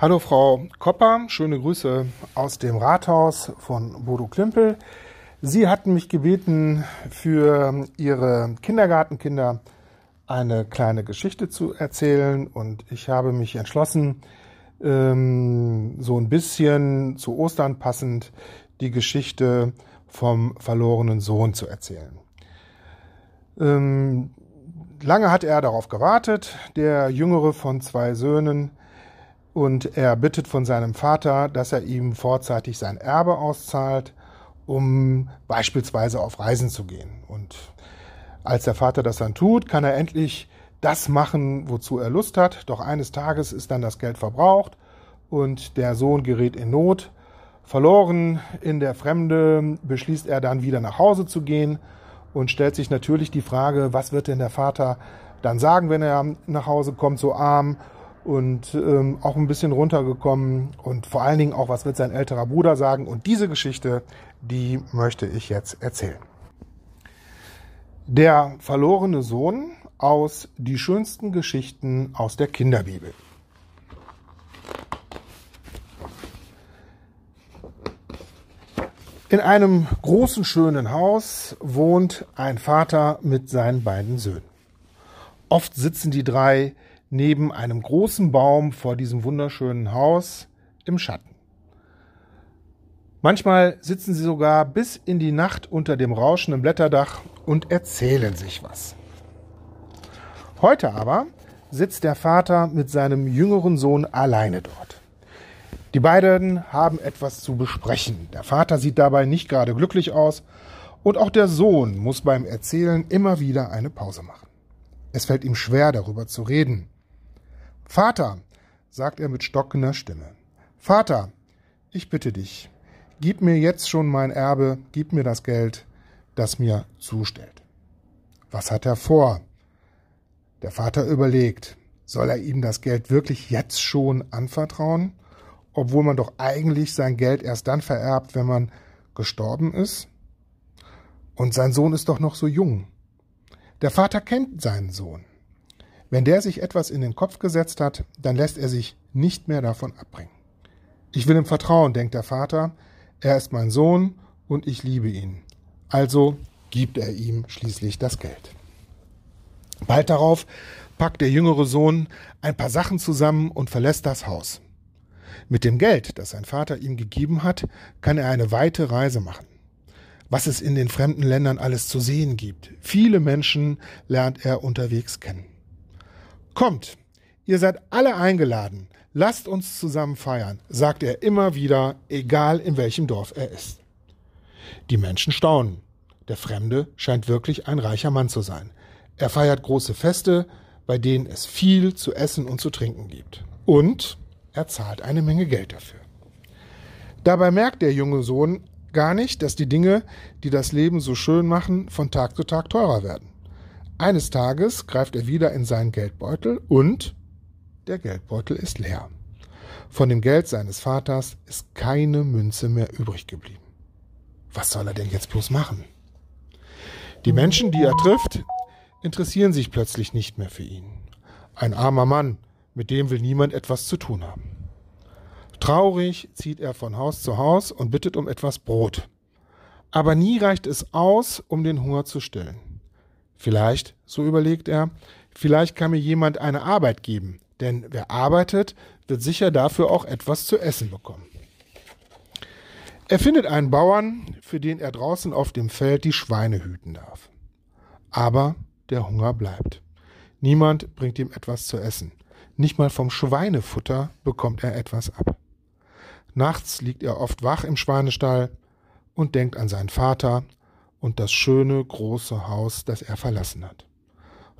Hallo Frau Kopper, schöne Grüße aus dem Rathaus von Bodo Klimpel. Sie hatten mich gebeten, für Ihre Kindergartenkinder eine kleine Geschichte zu erzählen und ich habe mich entschlossen, ähm, so ein bisschen zu Ostern passend die Geschichte vom verlorenen Sohn zu erzählen. Ähm, lange hat er darauf gewartet, der jüngere von zwei Söhnen, und er bittet von seinem Vater, dass er ihm vorzeitig sein Erbe auszahlt, um beispielsweise auf Reisen zu gehen. Und als der Vater das dann tut, kann er endlich das machen, wozu er Lust hat. Doch eines Tages ist dann das Geld verbraucht und der Sohn gerät in Not. Verloren in der Fremde beschließt er dann wieder nach Hause zu gehen und stellt sich natürlich die Frage, was wird denn der Vater dann sagen, wenn er nach Hause kommt, so arm und ähm, auch ein bisschen runtergekommen und vor allen Dingen auch, was wird sein älterer Bruder sagen. Und diese Geschichte, die möchte ich jetzt erzählen. Der verlorene Sohn aus Die schönsten Geschichten aus der Kinderbibel. In einem großen, schönen Haus wohnt ein Vater mit seinen beiden Söhnen. Oft sitzen die drei neben einem großen Baum vor diesem wunderschönen Haus im Schatten. Manchmal sitzen sie sogar bis in die Nacht unter dem rauschenden Blätterdach und erzählen sich was. Heute aber sitzt der Vater mit seinem jüngeren Sohn alleine dort. Die beiden haben etwas zu besprechen. Der Vater sieht dabei nicht gerade glücklich aus und auch der Sohn muss beim Erzählen immer wieder eine Pause machen. Es fällt ihm schwer, darüber zu reden. Vater, sagt er mit stockender Stimme, Vater, ich bitte dich, gib mir jetzt schon mein Erbe, gib mir das Geld, das mir zustellt. Was hat er vor? Der Vater überlegt, soll er ihm das Geld wirklich jetzt schon anvertrauen, obwohl man doch eigentlich sein Geld erst dann vererbt, wenn man gestorben ist? Und sein Sohn ist doch noch so jung. Der Vater kennt seinen Sohn. Wenn der sich etwas in den Kopf gesetzt hat, dann lässt er sich nicht mehr davon abbringen. Ich will ihm vertrauen, denkt der Vater, er ist mein Sohn und ich liebe ihn. Also gibt er ihm schließlich das Geld. Bald darauf packt der jüngere Sohn ein paar Sachen zusammen und verlässt das Haus. Mit dem Geld, das sein Vater ihm gegeben hat, kann er eine weite Reise machen. Was es in den fremden Ländern alles zu sehen gibt. Viele Menschen lernt er unterwegs kennen. Kommt, ihr seid alle eingeladen, lasst uns zusammen feiern, sagt er immer wieder, egal in welchem Dorf er ist. Die Menschen staunen. Der Fremde scheint wirklich ein reicher Mann zu sein. Er feiert große Feste, bei denen es viel zu essen und zu trinken gibt. Und er zahlt eine Menge Geld dafür. Dabei merkt der junge Sohn gar nicht, dass die Dinge, die das Leben so schön machen, von Tag zu Tag teurer werden. Eines Tages greift er wieder in seinen Geldbeutel und der Geldbeutel ist leer. Von dem Geld seines Vaters ist keine Münze mehr übrig geblieben. Was soll er denn jetzt bloß machen? Die Menschen, die er trifft, interessieren sich plötzlich nicht mehr für ihn. Ein armer Mann, mit dem will niemand etwas zu tun haben. Traurig zieht er von Haus zu Haus und bittet um etwas Brot. Aber nie reicht es aus, um den Hunger zu stillen. Vielleicht, so überlegt er, vielleicht kann mir jemand eine Arbeit geben, denn wer arbeitet, wird sicher dafür auch etwas zu essen bekommen. Er findet einen Bauern, für den er draußen auf dem Feld die Schweine hüten darf. Aber der Hunger bleibt. Niemand bringt ihm etwas zu essen. Nicht mal vom Schweinefutter bekommt er etwas ab. Nachts liegt er oft wach im Schweinestall und denkt an seinen Vater, und das schöne große Haus, das er verlassen hat.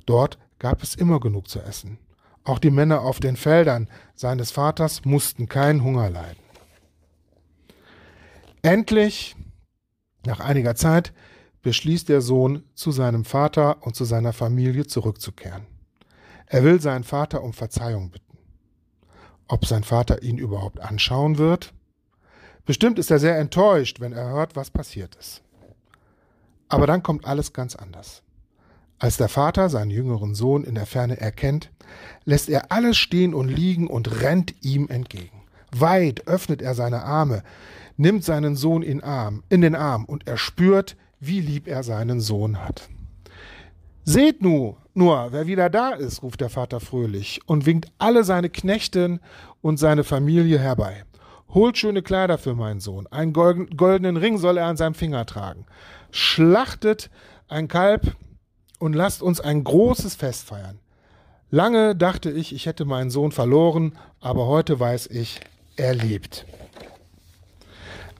Dort gab es immer genug zu essen. Auch die Männer auf den Feldern seines Vaters mussten keinen Hunger leiden. Endlich, nach einiger Zeit, beschließt der Sohn, zu seinem Vater und zu seiner Familie zurückzukehren. Er will seinen Vater um Verzeihung bitten. Ob sein Vater ihn überhaupt anschauen wird? Bestimmt ist er sehr enttäuscht, wenn er hört, was passiert ist. Aber dann kommt alles ganz anders. Als der Vater seinen jüngeren Sohn in der Ferne erkennt, lässt er alles stehen und liegen und rennt ihm entgegen. Weit öffnet er seine Arme, nimmt seinen Sohn in, Arm, in den Arm und er spürt, wie lieb er seinen Sohn hat. Seht nu, nur, wer wieder da ist, ruft der Vater fröhlich und winkt alle seine Knechten und seine Familie herbei. Holt schöne Kleider für meinen Sohn, einen goldenen Ring soll er an seinem Finger tragen. Schlachtet ein Kalb und lasst uns ein großes Fest feiern. Lange dachte ich, ich hätte meinen Sohn verloren, aber heute weiß ich, er lebt.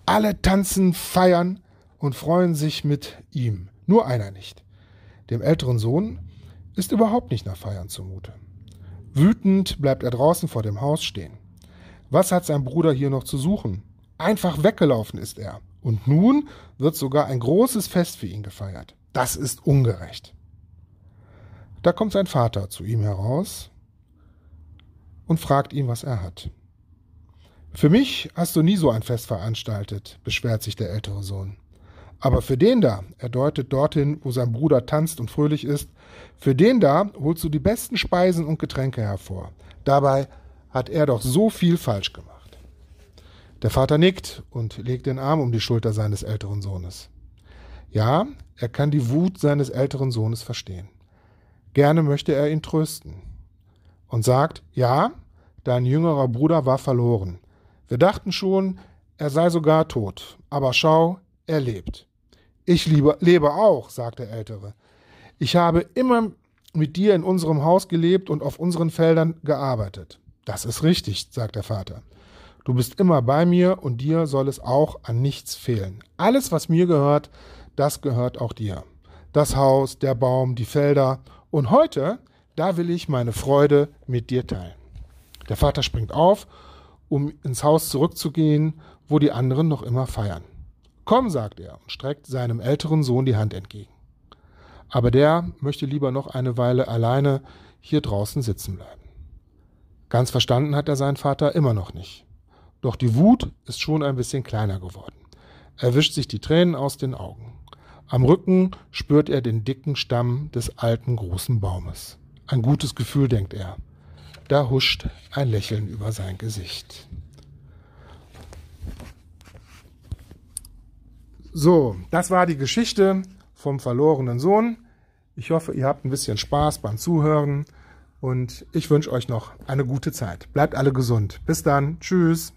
Alle tanzen, feiern und freuen sich mit ihm, nur einer nicht. Dem älteren Sohn ist überhaupt nicht nach Feiern zumute. Wütend bleibt er draußen vor dem Haus stehen. Was hat sein Bruder hier noch zu suchen? Einfach weggelaufen ist er. Und nun wird sogar ein großes Fest für ihn gefeiert. Das ist ungerecht. Da kommt sein Vater zu ihm heraus und fragt ihn, was er hat. Für mich hast du nie so ein Fest veranstaltet, beschwert sich der ältere Sohn. Aber für den da, er deutet dorthin, wo sein Bruder tanzt und fröhlich ist, für den da holst du die besten Speisen und Getränke hervor. Dabei hat er doch so viel falsch gemacht. Der Vater nickt und legt den Arm um die Schulter seines älteren Sohnes. Ja, er kann die Wut seines älteren Sohnes verstehen. Gerne möchte er ihn trösten und sagt, ja, dein jüngerer Bruder war verloren. Wir dachten schon, er sei sogar tot, aber schau, er lebt. Ich liebe, lebe auch, sagt der Ältere. Ich habe immer mit dir in unserem Haus gelebt und auf unseren Feldern gearbeitet. Das ist richtig, sagt der Vater. Du bist immer bei mir und dir soll es auch an nichts fehlen. Alles, was mir gehört, das gehört auch dir. Das Haus, der Baum, die Felder. Und heute, da will ich meine Freude mit dir teilen. Der Vater springt auf, um ins Haus zurückzugehen, wo die anderen noch immer feiern. Komm, sagt er und streckt seinem älteren Sohn die Hand entgegen. Aber der möchte lieber noch eine Weile alleine hier draußen sitzen bleiben. Ganz verstanden hat er seinen Vater immer noch nicht. Doch die Wut ist schon ein bisschen kleiner geworden. Er wischt sich die Tränen aus den Augen. Am Rücken spürt er den dicken Stamm des alten großen Baumes. Ein gutes Gefühl, denkt er. Da huscht ein Lächeln über sein Gesicht. So, das war die Geschichte vom verlorenen Sohn. Ich hoffe, ihr habt ein bisschen Spaß beim Zuhören. Und ich wünsche euch noch eine gute Zeit. Bleibt alle gesund. Bis dann. Tschüss.